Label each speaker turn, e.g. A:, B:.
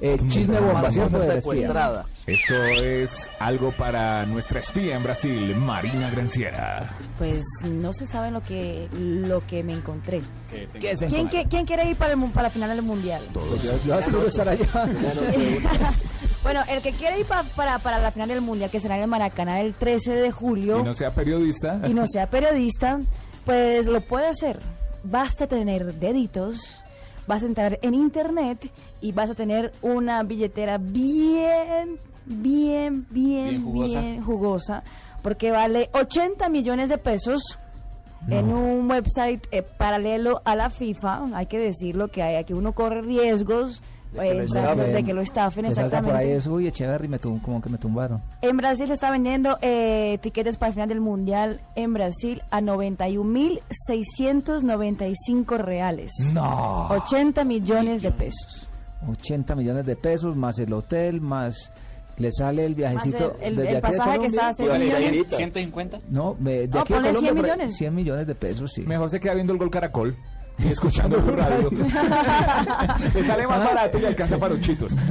A: eh, chisme bomba, ¿cierto?
B: Marmosa
A: Del espía.
B: secuestrada.
C: Esto es algo para nuestra espía en Brasil, Marina Granciera.
D: Pues no se sabe lo que lo que me encontré.
A: ¿Qué es?
D: ¿Quién, qui- quién quiere ir para, el, para la final del mundial?
A: Pues yo, estar allá.
D: bueno, el que quiere ir pa- para, para la final del mundial, que será en el Maracaná el 13 de julio,
C: Y no sea periodista.
D: y no sea periodista, pues lo puede hacer. Basta tener deditos, vas a entrar en internet y vas a tener una billetera bien, bien, bien,
E: Bien jugosa.
D: bien jugosa, porque vale 80 millones de pesos. En un website eh, paralelo a la FIFA, hay que decirlo que hay aquí uno corre riesgos
B: De que lo
D: eh,
B: estafen.
D: de que lo estafen
A: Me salta por ahí
D: exactamente.
A: eso, uy, Echeverry, me tum- como que me tumbaron.
D: En Brasil se está vendiendo eh, tiquetes para el final del mundial en Brasil a 91.695 reales.
A: No.
D: 80 millones de pesos.
A: 80 millones de pesos, más el hotel, más le sale el viajecito
D: el- el-
A: desde
D: el
A: aquí de
D: pasaje que
A: Colombia.
D: está a seis
B: Y vale
D: millones.
B: 100.
E: 150.
A: No, me- de
D: No,
A: aquí de
D: ponle
A: Colombia
D: 100
A: por ahí,
D: millones.
A: 100 millones de pesos, sí.
C: Mejor se queda viendo el gol Caracol y escuchando tu radio. Le sale más barato y alcanza para los chitos.